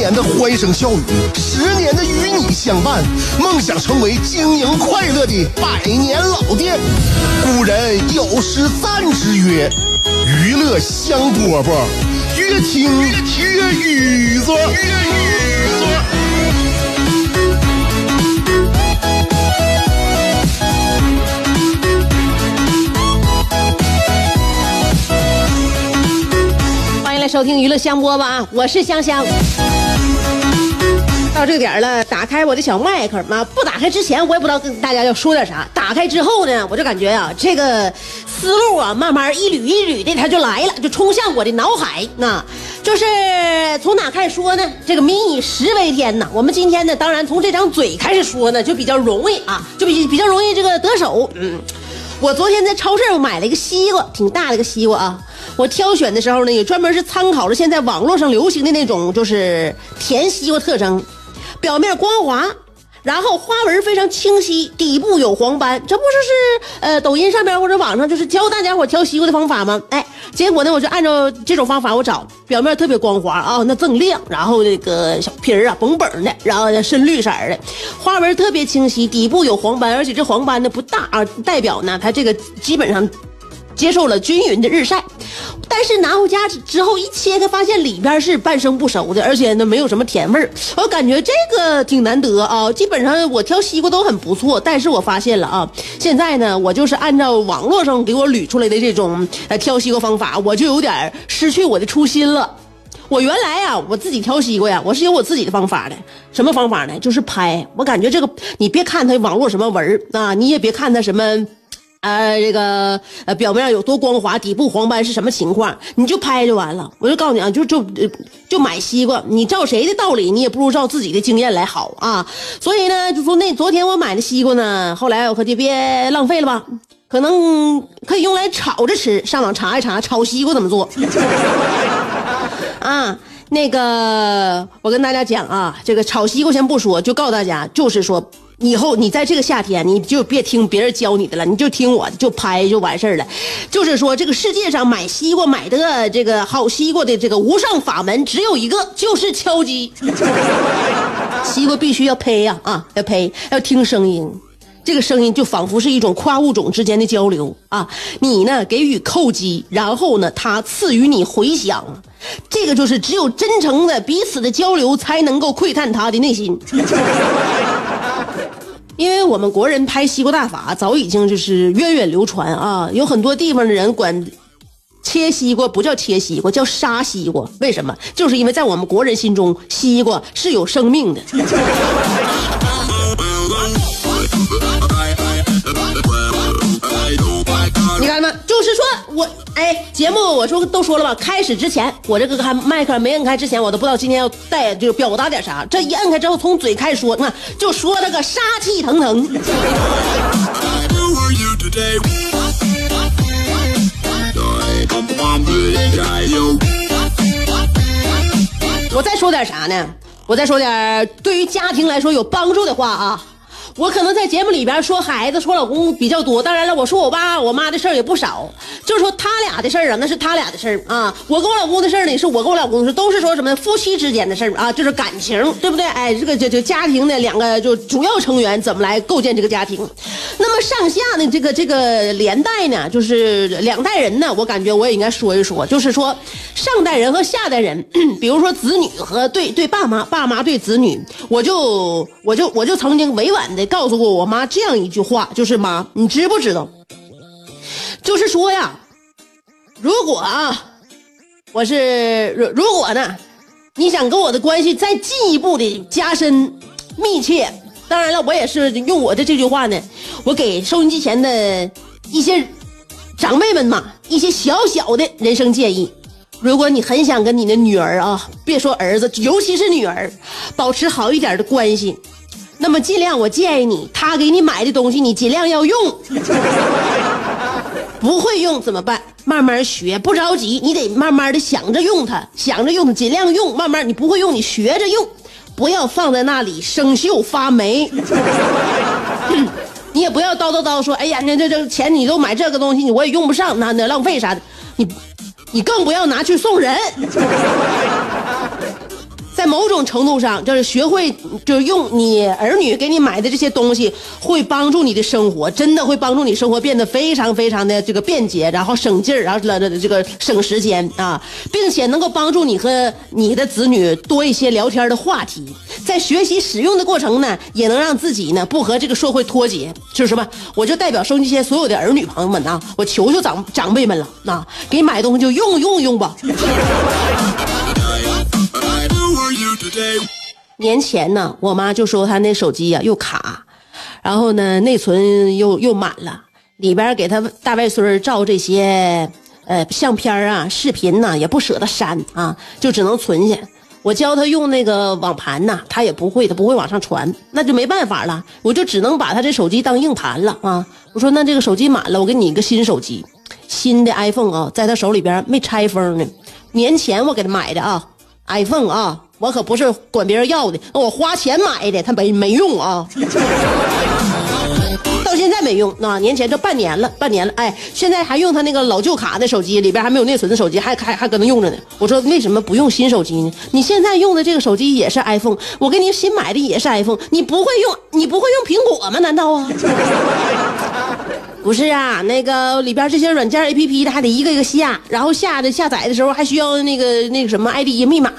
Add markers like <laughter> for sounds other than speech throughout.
年的欢声笑语，十年的与你相伴，梦想成为经营快乐的百年老店。古人有诗赞之曰：“娱乐香饽饽，越听越雨左。”欢迎来收听娱乐香饽饽啊！我是香香。到这个点了，打开我的小麦克嘛，不打开之前我也不知道跟大家要说点啥。打开之后呢，我就感觉啊，这个思路啊，慢慢一缕一缕的它就来了，就冲向我的脑海。那就是从哪开始说呢？这个民以食为天呐。我们今天呢，当然从这张嘴开始说呢，就比较容易啊，就比比较容易这个得手。嗯，我昨天在超市买了一个西瓜，挺大的一个西瓜啊。我挑选的时候呢，也专门是参考了现在网络上流行的那种就是甜西瓜特征。表面光滑，然后花纹非常清晰，底部有黄斑，这不是是呃抖音上边或者网上就是教大家伙挑西瓜的方法吗？哎，结果呢我就按照这种方法我找，表面特别光滑啊，那锃亮，然后那个小皮儿啊绷绷的，然后深绿色的，花纹特别清晰，底部有黄斑，而且这黄斑呢不大啊，代表呢它这个基本上。接受了均匀的日晒，但是拿回家之后一切开，发现里边是半生不熟的，而且呢没有什么甜味儿。我感觉这个挺难得啊。基本上我挑西瓜都很不错，但是我发现了啊，现在呢我就是按照网络上给我捋出来的这种呃挑西瓜方法，我就有点失去我的初心了。我原来呀，我自己挑西瓜呀，我是有我自己的方法的。什么方法呢？就是拍。我感觉这个，你别看它网络什么纹儿啊，你也别看它什么。呃，这个呃，表面有多光滑，底部黄斑是什么情况？你就拍就完了。我就告诉你啊，就就就买西瓜，你照谁的道理，你也不如照自己的经验来好啊。所以呢，就说那昨天我买的西瓜呢，后来我可就别浪费了吧，可能可以用来炒着吃。上网查一查炒西瓜怎么做。啊，那个我跟大家讲啊，这个炒西瓜先不说，就告诉大家，就是说。以后你在这个夏天，你就别听别人教你的了，你就听我的，就拍就完事儿了。就是说，这个世界上买西瓜买的这个好西瓜的这个无上法门只有一个，就是敲击。西瓜必须要胚呀啊，要胚，要听声音，这个声音就仿佛是一种跨物种之间的交流啊。你呢给予叩击，然后呢他赐予你回响，这个就是只有真诚的彼此的交流才能够窥探他的内心。因为我们国人拍西瓜大法早已经就是源远流传啊，有很多地方的人管切西瓜不叫切西瓜，叫杀西瓜。为什么？就是因为在我们国人心中，西瓜是有生命的。你看吗？就是说我哎，节目我说都说了吧，开始之前我这个开麦克没摁开之前，我都不知道今天要带就表达点啥。这一摁开之后，从嘴开始说，那就说那个杀气腾腾。我再说点啥呢？我再说点对于家庭来说有帮助的话啊。我可能在节目里边说孩子、说老公比较多，当然了，我说我爸、我妈的事儿也不少。就是说他俩的事儿啊，那是他俩的事儿啊。我跟我老公的事儿呢，是我跟我老公的事都是说什么夫妻之间的事儿啊，就是感情，对不对？哎，这个就就家庭的两个就主要成员怎么来构建这个家庭？那么上下的，这个这个连带呢，就是两代人呢，我感觉我也应该说一说，就是说上代人和下代人，<clears throat> 比如说子女和对对爸妈，爸妈对子女，我就我就我就曾经委婉的。告诉过我妈这样一句话，就是妈，你知不知道？就是说呀，如果啊，我是如如果呢，你想跟我的关系再进一步的加深密切，当然了，我也是用我的这句话呢，我给收音机前的一些长辈们嘛，一些小小的人生建议。如果你很想跟你的女儿啊，别说儿子，尤其是女儿，保持好一点的关系，那么尽量我建议你，她给你买的东西你尽量要用。<laughs> 不会用怎么办？慢慢学，不着急，你得慢慢的想着用它，想着用，尽量用。慢慢你不会用，你学着用，不要放在那里生锈发霉。<laughs> 你也不要叨叨叨说，哎呀，那这这钱你都买这个东西，你我也用不上，那那浪费啥的。你，你更不要拿去送人。在某种程度上，就是学会，就是用你儿女给你买的这些东西，会帮助你的生活，真的会帮助你生活变得非常非常的这个便捷，然后省劲儿，然后这这个省时间啊，并且能够帮助你和你的子女多一些聊天的话题。在学习使用的过程呢，也能让自己呢不和这个社会脱节，就是什么？我就代表收音机前所有的儿女朋友们呐，我求求长长辈们了，那给买东西就用用用吧。年前呢，我妈就说她那手机呀又卡，然后呢内存又又满了，里边给她大外孙照这些呃相片啊、视频呐，也不舍得删啊，就只能存下。我教她用那个网盘呐，她也不会，她不会往上传，那就没办法了，我就只能把她这手机当硬盘了啊。我说那这个手机满了，我给你一个新手机，新的 iPhone 啊，在她手里边没拆封呢，年前我给她买的啊，iPhone 啊。我可不是管别人要的，我花钱买的，他没没用啊，<laughs> 到现在没用。那年前这半年了，半年了，哎，现在还用他那个老旧卡的手机，里边还没有内存的手机，还还还搁那用着呢。我说为什么不用新手机呢？你现在用的这个手机也是 iPhone，我给你新买的也是 iPhone，你不会用，你不会用苹果吗？难道啊？不是啊，那个里边这些软件 A P P 的还得一个一个下，然后下的下载的时候还需要那个那个什么 I D 密码，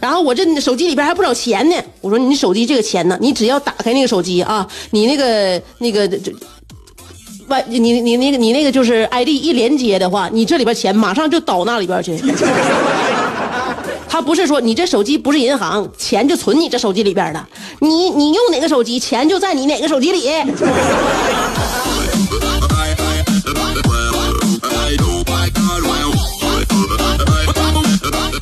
然后我这手机里边还不少钱呢。我说你手机这个钱呢，你只要打开那个手机啊，你那个那个这外你你那个你那个就是 I D 一连接的话，你这里边钱马上就倒那里边去。他不是说你这手机不是银行，钱就存你这手机里边了，你你用哪个手机，钱就在你哪个手机里。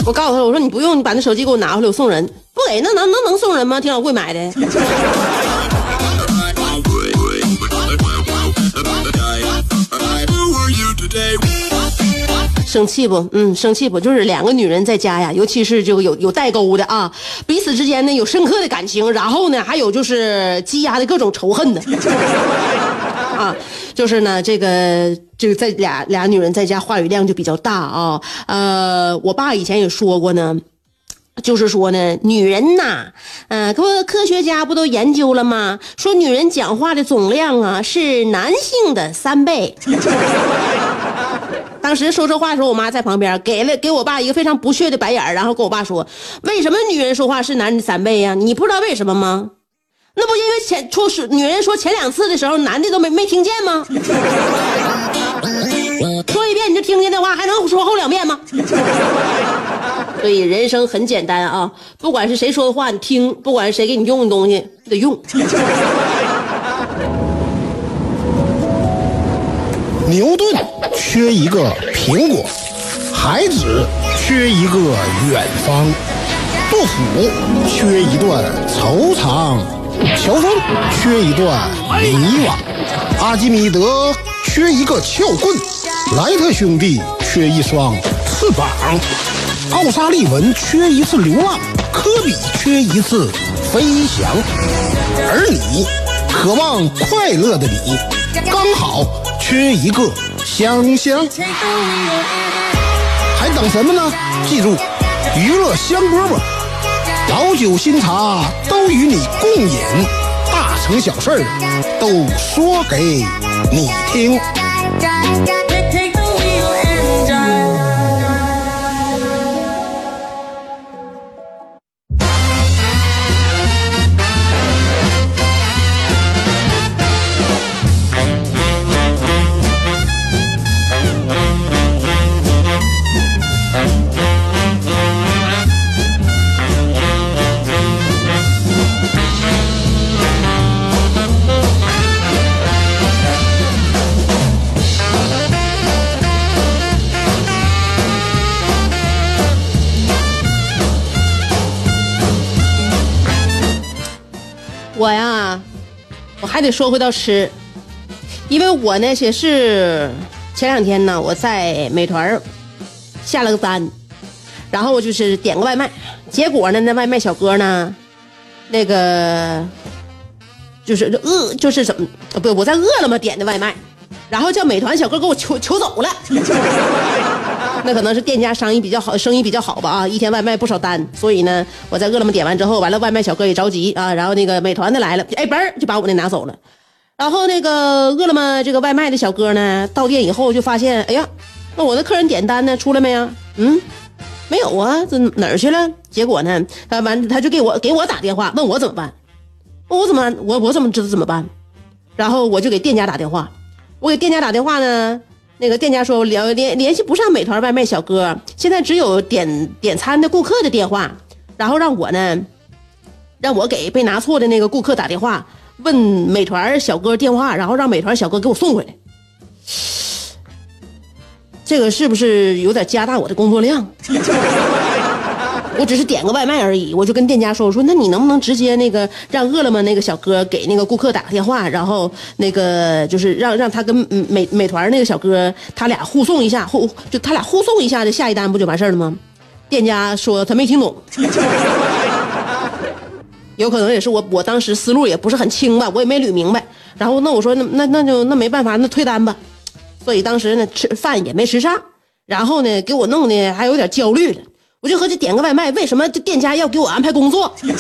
我告诉他，我说你不用，你把那手机给我拿回来，我送人。不给，那能能能送人吗？挺老贵买的。<laughs> 生气不？嗯，生气不？就是两个女人在家呀，尤其是就有有代沟的啊，彼此之间呢有深刻的感情，然后呢还有就是积压的各种仇恨的。啊，就是呢，这个这个在俩俩女人在家话语量就比较大啊。呃，我爸以前也说过呢，就是说呢，女人呐，嗯，科科学家不都研究了吗？说女人讲话的总量啊是男性的三倍。<laughs> 当时说这话的时候，我妈在旁边给了给我爸一个非常不屑的白眼然后跟我爸说：“为什么女人说话是男人的三倍呀？你不知道为什么吗？”那不因为前出是女人说前两次的时候，男的都没没听见吗？<laughs> 说一遍你就听见的话，还能说后两遍吗？<laughs> 所以人生很简单啊，不管是谁说的话你听，不管是谁给你用的东西你得用。<laughs> 牛顿缺一个苹果，孩子缺一个远方，杜甫缺一段惆怅。乔峰缺一段迷惘，阿基米德缺一个撬棍，莱特兄弟缺一双翅膀，奥沙利文缺一次流浪，科比缺一次飞翔，而你，渴望快乐的你，刚好缺一个香香。还等什么呢？记住，娱乐香饽饽。老酒新茶都与你共饮，大成小事都说给你听。我呀，我还得说回到吃，因为我呢也是前两天呢，我在美团下了个单，然后就是点个外卖，结果呢，那外卖小哥呢，那个就是饿，就是怎么不？我在饿了么点的外卖，然后叫美团小哥给我求求走了。<laughs> 那可能是店家生意比较好，生意比较好吧啊，一天外卖不少单，所以呢，我在饿了么点完之后，完了外卖小哥也着急啊，然后那个美团的来了，哎，嘣儿就把我那拿走了。然后那个饿了么这个外卖的小哥呢，到店以后就发现，哎呀，那我的客人点单呢出来没呀？嗯，没有啊，这哪儿去了？结果呢，他完他就给我给我打电话，问我怎么办？问我怎么我我怎么知道怎么办？然后我就给店家打电话，我给店家打电话呢。那个店家说联联联系不上美团外卖小哥，现在只有点点餐的顾客的电话，然后让我呢，让我给被拿错的那个顾客打电话，问美团小哥电话，然后让美团小哥给我送回来。<laughs> 这个是不是有点加大我的工作量？<laughs> 我只是点个外卖而已，我就跟店家说：“我说那你能不能直接那个让饿了么那个小哥给那个顾客打个电话，然后那个就是让让他跟美美团那个小哥他俩互送一下，互就他俩互送一下，这下一单不就完事儿了吗？”店家说他没听懂，有可能也是我我当时思路也不是很清吧，我也没捋明白。然后那我说那那那就那没办法，那退单吧。所以当时呢吃饭也没吃上，然后呢给我弄的还有点焦虑了。我就合计点个外卖，为什么这店家要给我安排工作？给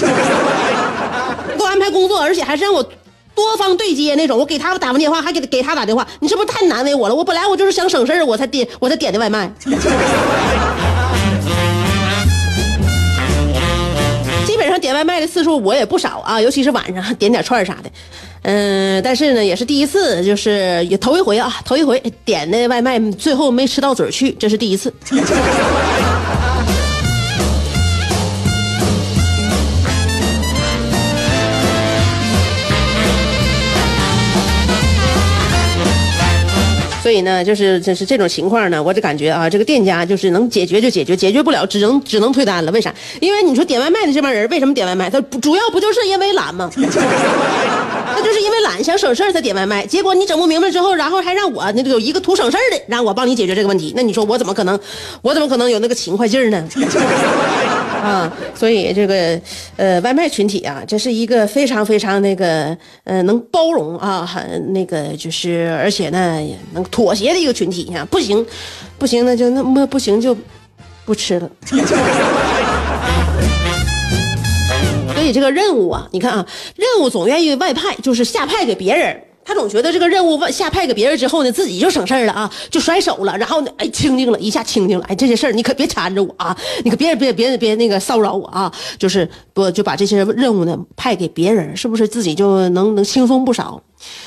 我安排工作，而且还是让我多方对接那种。我给他们打完电话，还给给他打电话，你是不是太难为我了？我本来我就是想省事儿，我才点我才点的外卖。<laughs> 基本上点外卖的次数我也不少啊，尤其是晚上点点串啥的。嗯，但是呢，也是第一次，就是也头一回啊，头一回点的外卖最后没吃到嘴去，这是第一次。所以呢，就是就是这种情况呢，我就感觉啊，这个店家就是能解决就解决，解决不了只能只能退单了。为啥？因为你说点外卖的这帮人为什么点外卖？他主要不就是因为懒吗？他 <laughs> 就是因为懒，想省事儿才点外卖。结果你整不明白之后，然后还让我那个有一个图省事儿的，让我帮你解决这个问题。那你说我怎么可能？我怎么可能有那个勤快劲儿呢？啊，所以这个呃，外卖群体啊，这是一个非常非常那个呃，能包容啊，很那个就是而且呢，能妥协的一个群体啊。不行，不行，那就那么不行就不吃了。<laughs> 所以这个任务啊，你看啊，任务总愿意外派，就是下派给别人。他总觉得这个任务下派给别人之后呢，自己就省事儿了啊，就甩手了，然后呢，哎，清静了一下，清静了，哎，这些事儿你可别缠着我啊，你可别别别别那个骚扰我啊，就是不就把这些任务呢派给别人，是不是自己就能能轻松不少？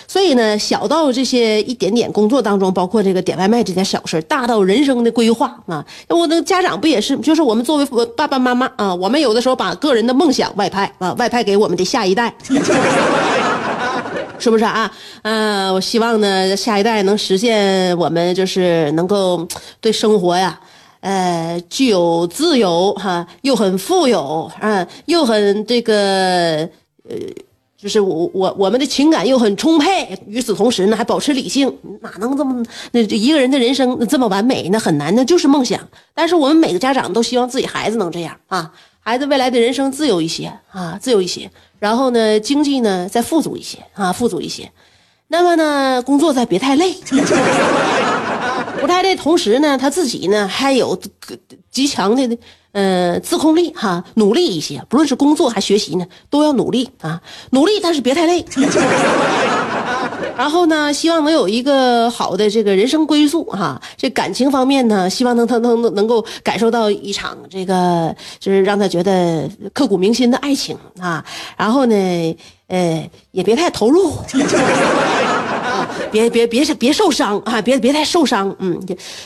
所以呢，小到这些一点点工作当中，包括这个点外卖这件小事大到人生的规划啊，我的家长不也是？就是我们作为爸爸妈妈啊，我们有的时候把个人的梦想外派啊，外派给我们的下一代。是不是啊？嗯，我希望呢，下一代能实现我们就是能够对生活呀，呃，具有自由哈，又很富有啊，又很这个呃，就是我我我们的情感又很充沛。与此同时呢，还保持理性，哪能这么那一个人的人生这么完美？那很难，那就是梦想。但是我们每个家长都希望自己孩子能这样啊，孩子未来的人生自由一些啊，自由一些。然后呢，经济呢再富足一些啊，富足一些。那么呢，工作再别太累，<laughs> 不太累。同时呢，他自己呢还有极强的呃自控力哈，努力一些。不论是工作还学习呢，都要努力啊，努力，但是别太累。然后呢，希望能有一个好的这个人生归宿哈。这感情方面呢，希望能他能能够感受到一场这个就是让他觉得刻骨铭心的爱情啊。然后呢，呃，也别太投入，<laughs> 啊，别别别别受伤啊，别别太受伤。嗯，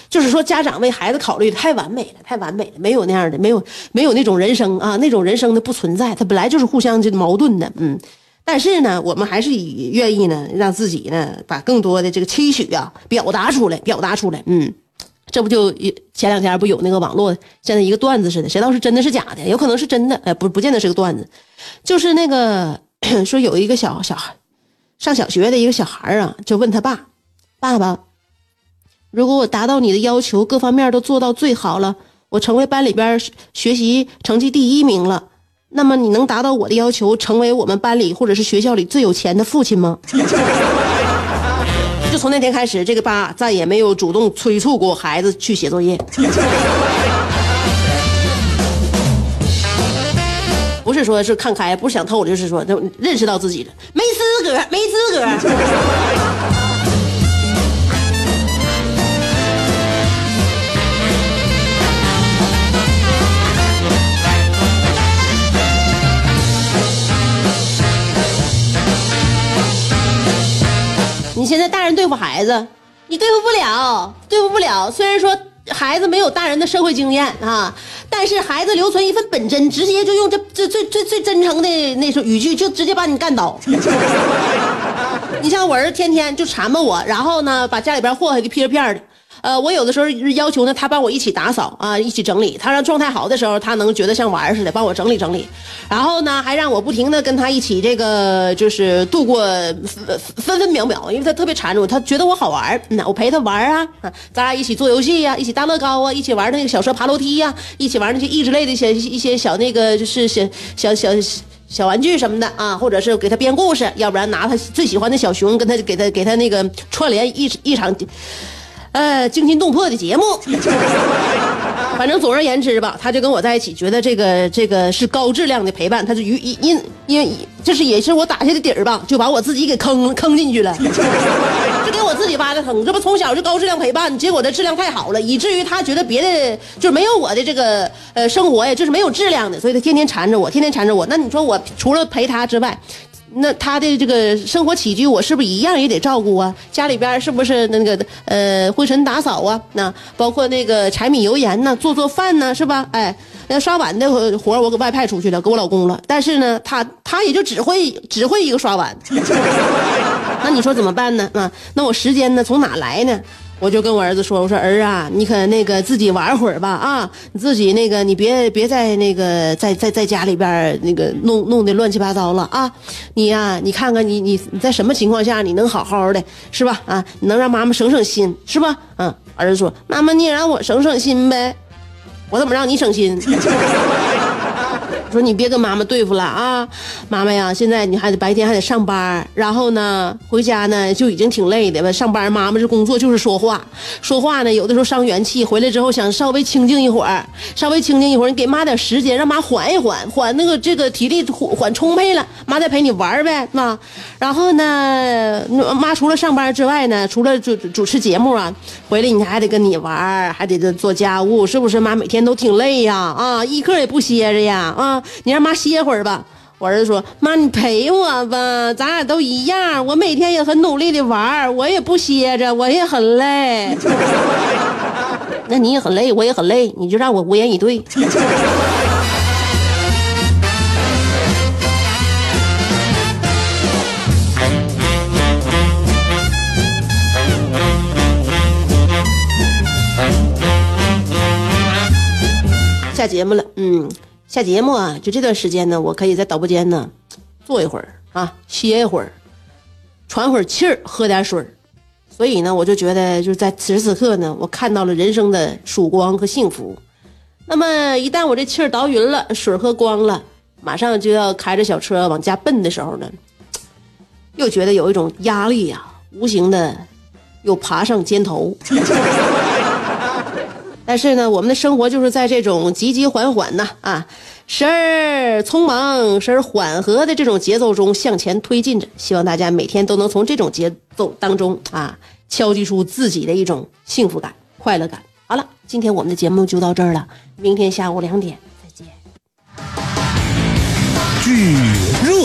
就是说家长为孩子考虑的太完美了，太完美了，没有那样的，没有没有那种人生啊，那种人生的不存在，他本来就是互相这矛盾的，嗯。但是呢，我们还是以愿意呢，让自己呢，把更多的这个期许啊表达出来，表达出来。嗯，这不就前两天不有那个网络现在一个段子似的，谁道是真的是假的？有可能是真的，哎，不不见得是个段子，就是那个 <clears throat> 说有一个小小孩，上小学的一个小孩啊，就问他爸：“爸爸，如果我达到你的要求，各方面都做到最好了，我成为班里边学习成绩第一名了，那么你能达到我的要求，成为我们班里或者是学校里最有钱的父亲吗？” <laughs> 就从那天开始，这个爸再也没有主动催促过孩子去写作业。不是说是看开，不是想透，就是说认识到自己了，没资格，没资格。你现在大人对付孩子，你对付不了，对付不了。虽然说孩子没有大人的社会经验啊，但是孩子留存一份本真，直接就用这这最最最真诚的那种语句，就直接把你干倒。<laughs> 你像我儿子天天就缠磨我，然后呢，把家里边祸害的噼里片的。呃，我有的时候要求呢，他帮我一起打扫啊，一起整理。他让状态好的时候，他能觉得像玩似的，帮我整理整理。然后呢，还让我不停的跟他一起这个，就是度过分分分秒秒，因为他特别缠着我，他觉得我好玩那我陪他玩啊，<laughs> 咱俩一起做游戏呀，一起搭乐高啊，一起玩那个小车爬楼梯呀，一起玩那些益智类的小一些小那个就是小小小小玩具什么的啊，或者是给他编故事，要不然拿他最喜欢的小熊跟他给他给他那个串联一一场。呃，惊心动魄的节目，<laughs> 反正总而言之吧，他就跟我在一起，觉得这个这个是高质量的陪伴，他就因因因为这是也是我打下的底儿吧，就把我自己给坑坑进去了，<laughs> 就给我自己挖的坑。这不从小就高质量陪伴，结果这质量太好了，以至于他觉得别的就是没有我的这个呃生活呀，就是没有质量的，所以他天天缠着我，天天缠着我。那你说我除了陪他之外？那他的这个生活起居，我是不是一样也得照顾啊？家里边是不是那个呃灰尘打扫啊？那包括那个柴米油盐呢，做做饭呢，是吧？哎，那刷碗的活我给外派出去了，给我老公了。但是呢，他他也就只会只会一个刷碗。<laughs> 那你说怎么办呢？啊，那我时间呢从哪来呢？我就跟我儿子说：“我说儿啊，你可那个自己玩会儿吧啊，你自己那个你别别在那个在在在家里边那个弄弄得乱七八糟了啊！你呀，你看看你你你在什么情况下你能好好的是吧？啊，能让妈妈省省心是吧？嗯，儿子说：妈妈你也让我省省心呗，我怎么让你省心？” <laughs> 说你别跟妈妈对付了啊，妈妈呀，现在你还得白天还得上班，然后呢回家呢就已经挺累的吧。上班妈妈这工作就是说话，说话呢有的时候伤元气。回来之后想稍微清静一会儿，稍微清静一会儿，你给妈点时间，让妈缓一缓，缓那个这个体力缓充沛了，妈再陪你玩呗，妈。然后呢，妈除了上班之外呢，除了主主持节目啊，回来你还得跟你玩，还得做家务，是不是？妈每天都挺累呀，啊，一刻也不歇着呀，啊。你让妈歇会儿吧，我儿子说：“妈，你陪我吧，咱俩都一样。我每天也很努力的玩，我也不歇着，我也很累。<laughs> 那你也很累，我也很累，你就让我无言以对。”下节目了，嗯。下节目啊，就这段时间呢，我可以在导播间呢坐一会儿啊，歇一会儿，喘会儿气儿，喝点水所以呢，我就觉得就是在此时此刻呢，我看到了人生的曙光和幸福。那么一旦我这气儿倒匀了，水喝光了，马上就要开着小车往家奔的时候呢，又觉得有一种压力呀，无形的又爬上肩头。但是呢，我们的生活就是在这种急急缓缓呢啊，时而匆忙，时而缓和的这种节奏中向前推进着。希望大家每天都能从这种节奏当中啊，敲击出自己的一种幸福感、快乐感。好了，今天我们的节目就到这儿了，明天下午两点再见。